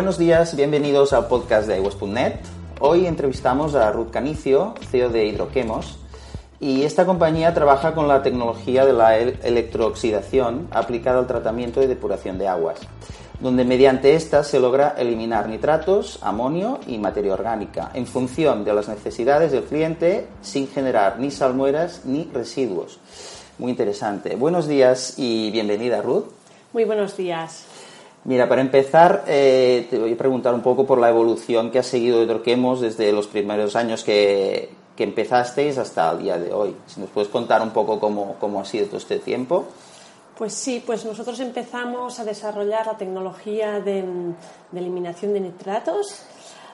Buenos días, bienvenidos al podcast de iWest.net. Hoy entrevistamos a Ruth Canicio, CEO de Hidroquemos, y esta compañía trabaja con la tecnología de la electrooxidación aplicada al tratamiento y depuración de aguas, donde mediante esta se logra eliminar nitratos, amonio y materia orgánica en función de las necesidades del cliente sin generar ni salmueras ni residuos. Muy interesante. Buenos días y bienvenida, Ruth. Muy buenos días. Mira, para empezar, eh, te voy a preguntar un poco por la evolución que ha seguido Hidroquemos desde los primeros años que, empezasteis hasta el día de hoy. Si nos puedes contar un poco cómo, cómo ha sido todo este tiempo. Pues sí, pues nosotros empezamos a desarrollar la tecnología de, de eliminación de nitratos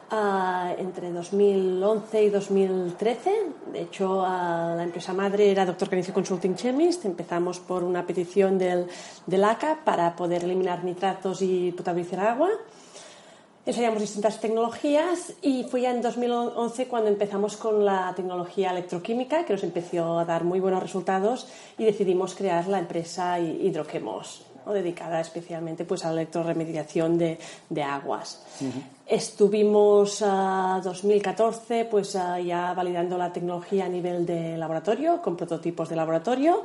Uh, entre 2011 y 2013. De hecho, la empresa madre era Dr. Canicio Consulting Chemist. Empezamos por una petición del, del ACA para poder eliminar nitratos y potabilizar agua. Ensayamos distintas tecnologías y fue ya en 2011 cuando empezamos con la tecnología electroquímica, que nos empezó a dar muy buenos resultados y decidimos crear la empresa Hidroquemos. ¿No? dedicada especialmente pues, a la electroremediación de, de aguas. Uh -huh. Estuvimos uh, 2014 pues, uh, ya validando la tecnología a nivel de laboratorio, con prototipos de laboratorio.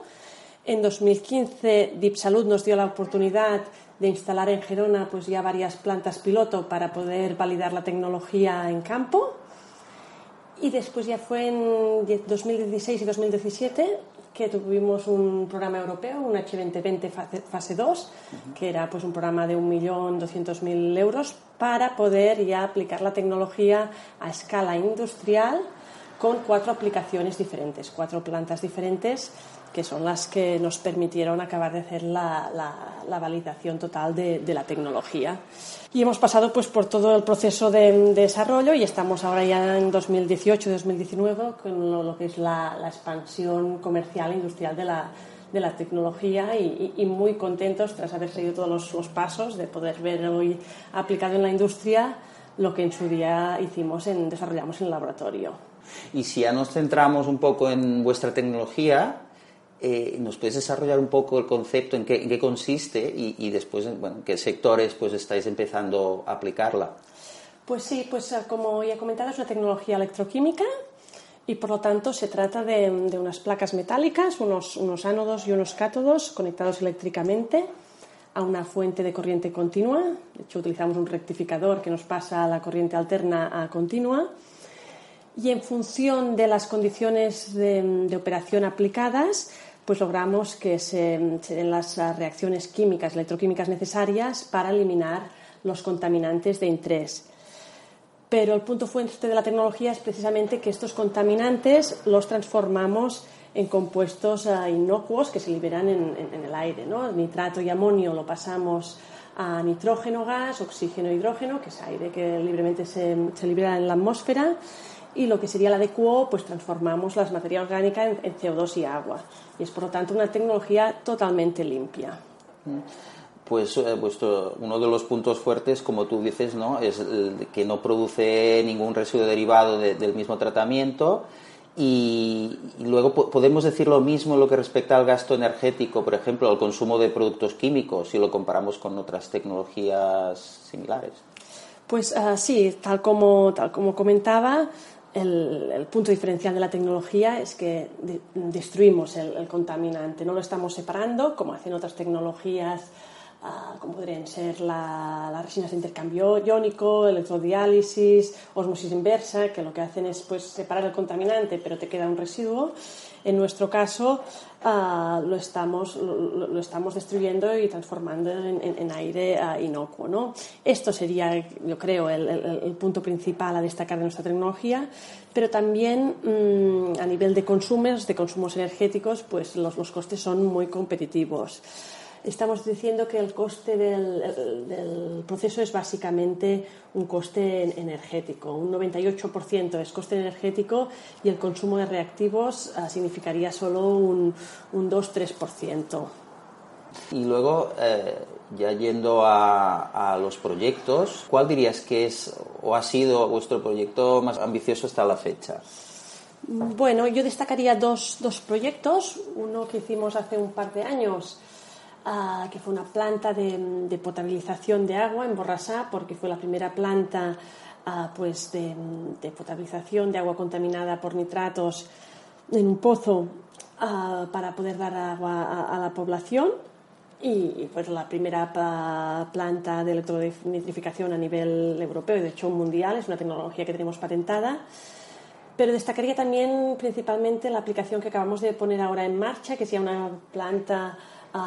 En 2015 DeepSalud nos dio la oportunidad de instalar en Gerona pues, ya varias plantas piloto para poder validar la tecnología en campo. Y después ya fue en 2016 y 2017 que tuvimos un programa europeo, un H2020 fase, fase 2, uh -huh. que era pues un programa de 1.200.000 euros para poder ya aplicar la tecnología a escala industrial con cuatro aplicaciones diferentes, cuatro plantas diferentes que son las que nos permitieron acabar de hacer la, la, la validación total de, de, la tecnología. Y hemos pasado pues, por todo el proceso de, de desarrollo y estamos ahora ya en 2018-2019 con lo, lo, que es la, la expansión comercial e industrial de la, de tecnología y, y, muy contentos tras haber seguido todos los, los, pasos de poder ver hoy aplicado en la industria lo que en su día hicimos en, desarrollamos en el laboratorio. Y si ya nos centramos un poco en vuestra tecnología, eh, ¿Nos puedes desarrollar un poco el concepto en qué, en qué consiste y, y, después bueno, en qué sectores pues, estáis empezando a aplicarla? Pues sí, pues como ya he comentado, es una tecnología electroquímica y por lo tanto se trata de, de unas placas metálicas, unos, unos, ánodos y unos cátodos conectados eléctricamente a una fuente de corriente continua. De hecho, utilizamos un rectificador que nos pasa la corriente alterna a continua. Y en función de las condiciones de, de operación aplicadas, pues logramos que se, den las reacciones químicas, electroquímicas necesarias para eliminar los contaminantes de interés. Pero el punto fuerte de la tecnología es precisamente que estos contaminantes los transformamos en compuestos uh, inocuos que se liberan en, el aire. nitrato y amonio lo pasamos a nitrógeno gas, oxígeno e hidrógeno, que es aire que libremente se libera en la atmósfera y lo que sería la DQO, pues transformamos la materia orgánica en, en, CO2 y agua. Y es por lo tanto una tecnología totalmente limpia. Pues eh, vuestro, uno de los puntos fuertes, como tú dices, ¿no? es el que no produce ningún residuo derivado de, del mismo tratamiento. Y, y, luego podemos decir lo mismo en lo que respecta al gasto energético, por ejemplo, al consumo de productos químicos, si lo comparamos con otras tecnologías similares. Pues uh, sí, tal como, tal como comentaba, el, punto diferencial de la tecnología es que de, destruimos el, contaminante, no lo estamos separando como hacen otras tecnologías, uh, como podrían ser la, las resinas de intercambio iónico, electrodiálisis, osmosis inversa, que lo que hacen es pues, separar el contaminante, pero te queda un residuo. En nuestro caso, uh, lo, estamos, lo, estamos destruyendo y transformando en, aire uh, inocuo. ¿no? Esto sería, yo creo, el, punto principal a destacar de nuestra tecnología, pero también mmm, a nivel de consumos, de consumos energéticos, pues los costes son muy competitivos estamos diciendo que el coste del, del, proceso es básicamente un coste energético. Un 98% es coste energético y el consumo de reactivos uh, significaría solo un, un 2-3%. Y luego, eh, ya yendo a, a, los proyectos, ¿cuál dirías que es o ha sido vuestro proyecto más ambicioso hasta la fecha? Bueno, yo destacaría dos, dos proyectos. Uno que hicimos hace un par de años que fue una planta de, potabilización de agua en Borrasá, porque fue la primera planta pues de, potabilización de agua contaminada por nitratos en un pozo para poder dar agua a, la población y pues la primera planta de electronitrificación a nivel europeo y de hecho mundial, es una tecnología que tenemos patentada. Pero destacaría también principalmente la aplicación que acabamos de poner ahora en marcha, que sea una planta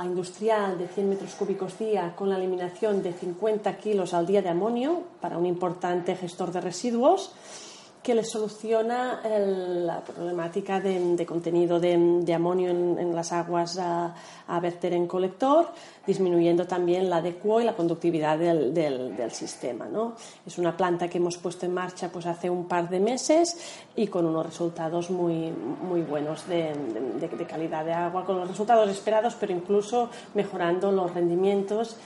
industrial de 100 metros cúbicos día con la eliminación de 50 kilos al día de amonio para un importante gestor de residuos que le soluciona la problemática de, contenido de, amonio en, las aguas a, verter en colector, disminuyendo también la adecuo y la conductividad del, sistema. ¿no? Es una planta que hemos puesto en marcha pues, hace un par de meses y con unos resultados muy, muy buenos de, calidad de agua, con los resultados esperados, pero incluso mejorando los rendimientos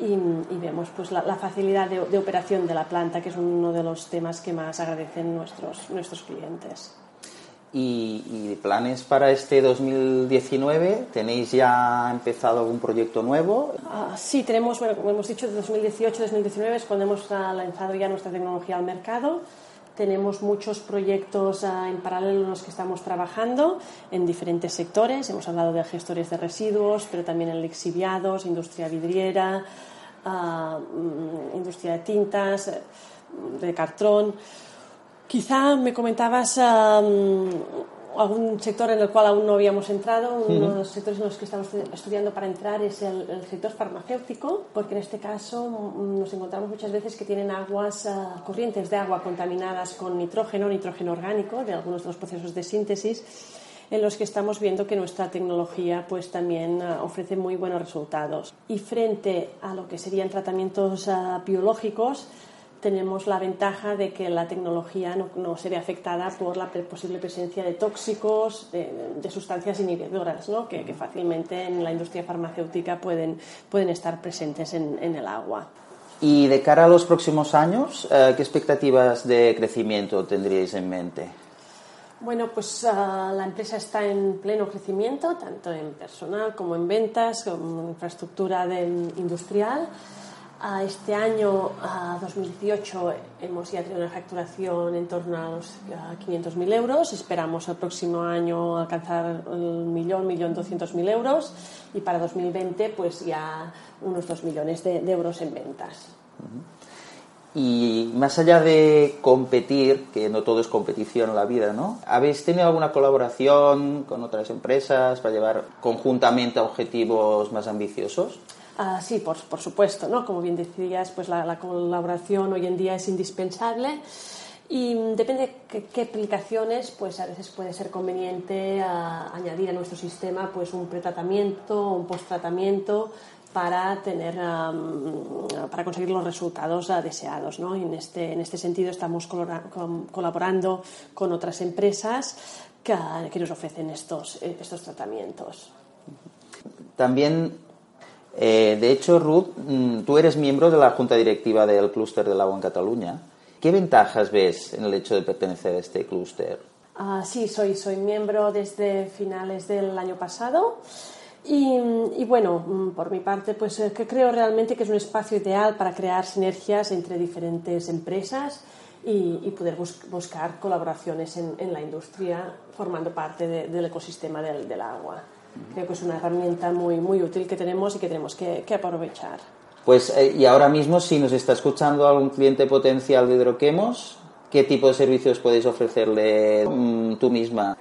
y, vemos pues la, facilidad de, operación de la planta, que es uno de los temas que más agradecen nuestros, nuestros clientes. ¿Y, planes para este 2019? ¿Tenéis ya empezado algún proyecto nuevo? Ah, sí, tenemos, bueno, como hemos dicho, de 2018-2019 es cuando hemos lanzado ya nuestra tecnología al mercado. Tenemos muchos proyectos ah, en paralelo en los que estamos trabajando en diferentes sectores. Hemos hablado de gestores de residuos, pero también en lixiviados, industria vidriera, Mm, industria de tintas, de cartón. Quizá me comentabas algún sector en el cual aún no habíamos entrado. Uno de los sectores en los que estamos estudiando para entrar es el, sector farmacéutico, porque en este caso mm, nos encontramos muchas veces que tienen aguas, ah, corrientes de agua contaminadas con nitrógeno, nitrógeno orgánico, de algunos de los procesos de síntesis en los que estamos viendo que nuestra tecnología pues también ah, ofrece muy buenos resultados. Y frente a lo que serían tratamientos ah, biológicos, tenemos la ventaja de que la tecnología no, no sería afectada por la posible presencia de tóxicos, de, sustancias inhibidoras, ¿no? que, fácilmente en la industria farmacéutica pueden, pueden estar presentes en, en, el agua. Y de cara a los próximos años, eh, ¿qué expectativas de crecimiento tendríais en mente? Bueno, pues ah, la empresa está en pleno crecimiento, tanto en personal como en ventas, como infraestructura industrial. Uh, este año, 2018, hemos ya tenido una facturación en torno a los 500.000 euros. Esperamos el próximo año alcanzar el millón, millón doscientos mil euros y para 2020 pues ya unos 2 millones de, euros en ventas. Y más allá de competir, que no todo es competición en la vida, ¿no? ¿Habéis tenido alguna colaboración con otras empresas para llevar conjuntamente a objetivos más ambiciosos? Ah, sí, por, por, supuesto, ¿no? Como bien decías, pues la, colaboración hoy en día es indispensable y depende de qué, aplicaciones, pues a veces puede ser conveniente ah, añadir a nuestro sistema pues un pretratamiento o un posttratamiento para tener para conseguir los resultados deseados ¿no? y en este en este sentido estamos colaborando con otras empresas que, nos ofrecen estos estos tratamientos también eh, de hecho Ruth mm, tú eres miembro de la junta directiva del clúster del agua en Cataluña ¿qué ventajas ves en el hecho de pertenecer a este clúster? Ah, sí soy soy miembro desde finales del año pasado y, bueno, mm, por mi parte, pues eh, que creo realmente que es un espacio ideal para crear sinergias entre diferentes empresas y, poder buscar colaboraciones en, la industria formando parte del ecosistema del, agua. Creo que es una herramienta muy, muy útil que tenemos y que tenemos que, aprovechar. Pues, eh, y ahora mismo, si nos está escuchando algún cliente potencial de Hidroquemos, ¿qué tipo de servicios podéis ofrecerle mm, tú misma?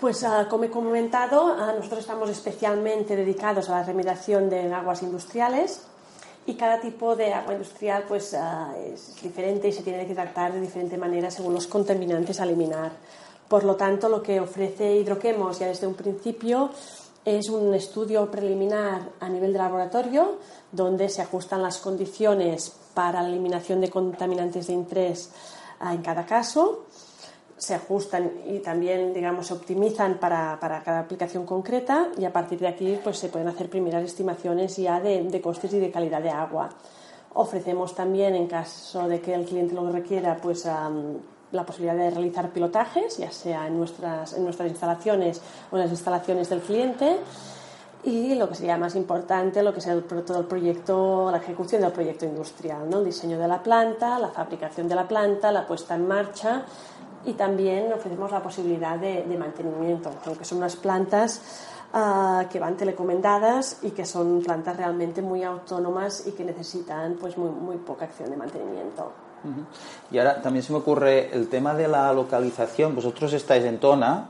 Pues ah, como he comentado, ah, nosotros estamos especialmente dedicados a la remediación de aguas industriales y cada tipo de agua industrial pues, ah, es diferente y se tiene que tratar de diferente manera según los contaminantes a eliminar. Por lo tanto, lo que ofrece Hidroquemos ya desde un principio es un estudio preliminar a nivel de laboratorio donde se ajustan las condiciones para la eliminación de contaminantes de interés en cada caso se ajustan y también, digamos, se optimizan para, para, cada aplicación concreta y a partir de aquí pues, se pueden hacer primeras estimaciones ya de, de, costes y de calidad de agua. Ofrecemos también, en caso de que el cliente lo requiera, pues la posibilidad de realizar pilotajes, ya sea en nuestras, en nuestras instalaciones o en las instalaciones del cliente. y lo que sería más importante, lo que es el, todo el proyecto, la ejecución del proyecto industrial, ¿no? el diseño de la planta, la fabricación de la planta, la puesta en marcha y también ofrecemos la posibilidad de, mantenimiento, aunque son unas plantas ah, que van telecomendadas y que son plantas realmente muy autónomas y que necesitan pues muy, muy poca acción de mantenimiento. Y ahora también se me ocurre el tema de la localización. Vosotros estáis en Tona,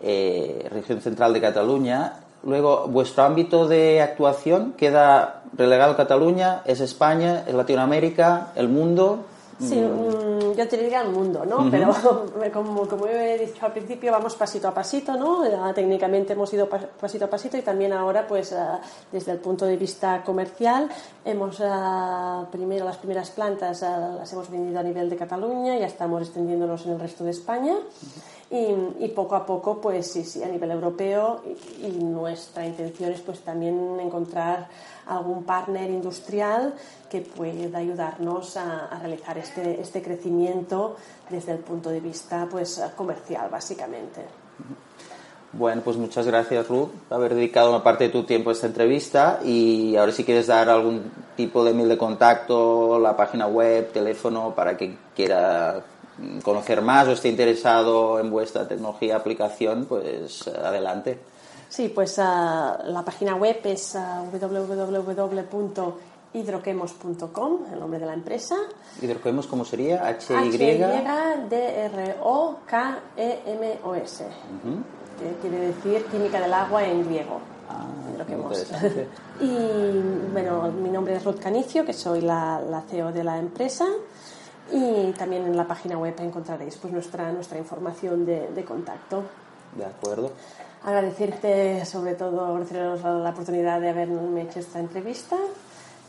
eh, región central de Cataluña. Luego, vuestro ámbito de actuación queda relegado a Cataluña, es España, es Latinoamérica, el mundo. Sí, mm, yo te diría el mundo, ¿no? Pero como, como he dicho al principio, vamos pasito a pasito, ¿no? Técnicamente hemos ido pasito a pasito y también ahora, pues, ah, desde el punto de vista comercial, hemos ah, primero las primeras plantas ah, las hemos vendido a nivel de Cataluña, ya estamos extendiéndonos en el resto de España. Y, poco a poco, pues sí, sí, a nivel europeo y, nuestra intención es pues también encontrar algún partner industrial que pueda ayudarnos a, realizar este, este, crecimiento desde el punto de vista pues comercial, básicamente. Bueno, pues muchas gracias Ruth por haber dedicado una parte de tu tiempo a esta entrevista y ahora si quieres dar algún tipo de mail de contacto, la página web, teléfono para que quiera conocer más o esté interesado en vuestra tecnología aplicación, pues adelante. Sí, pues ah, la página web es uh, www.hidroquemos.com, el nombre de la empresa. ¿Hidroquemos cómo sería? H-Y-D-R-O-K-E-M-O-S. que quiere decir química del agua en griego. Ah, y bueno, mi nombre es Ruth Canicio, que soy la, la CEO de la empresa y también en la página web encontraréis pues nuestra, nuestra información de, de contacto. De acuerdo. Agradecerte sobre todo, agradeceros la oportunidad de haberme hecho esta entrevista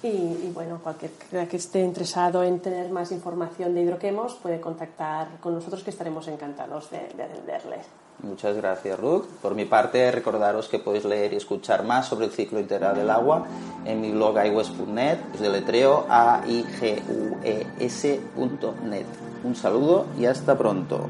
y, bueno, cualquiera que esté interesado en tener más información de hidroquemos puede contactar con nosotros que estaremos encantados de, de atenderle. Muchas gracias, Ruth. Por mi parte, recordaros que podéis leer y escuchar más sobre el ciclo integral del agua en mi blog iWest.net, de letreo a i g u e -S Un saludo y hasta pronto.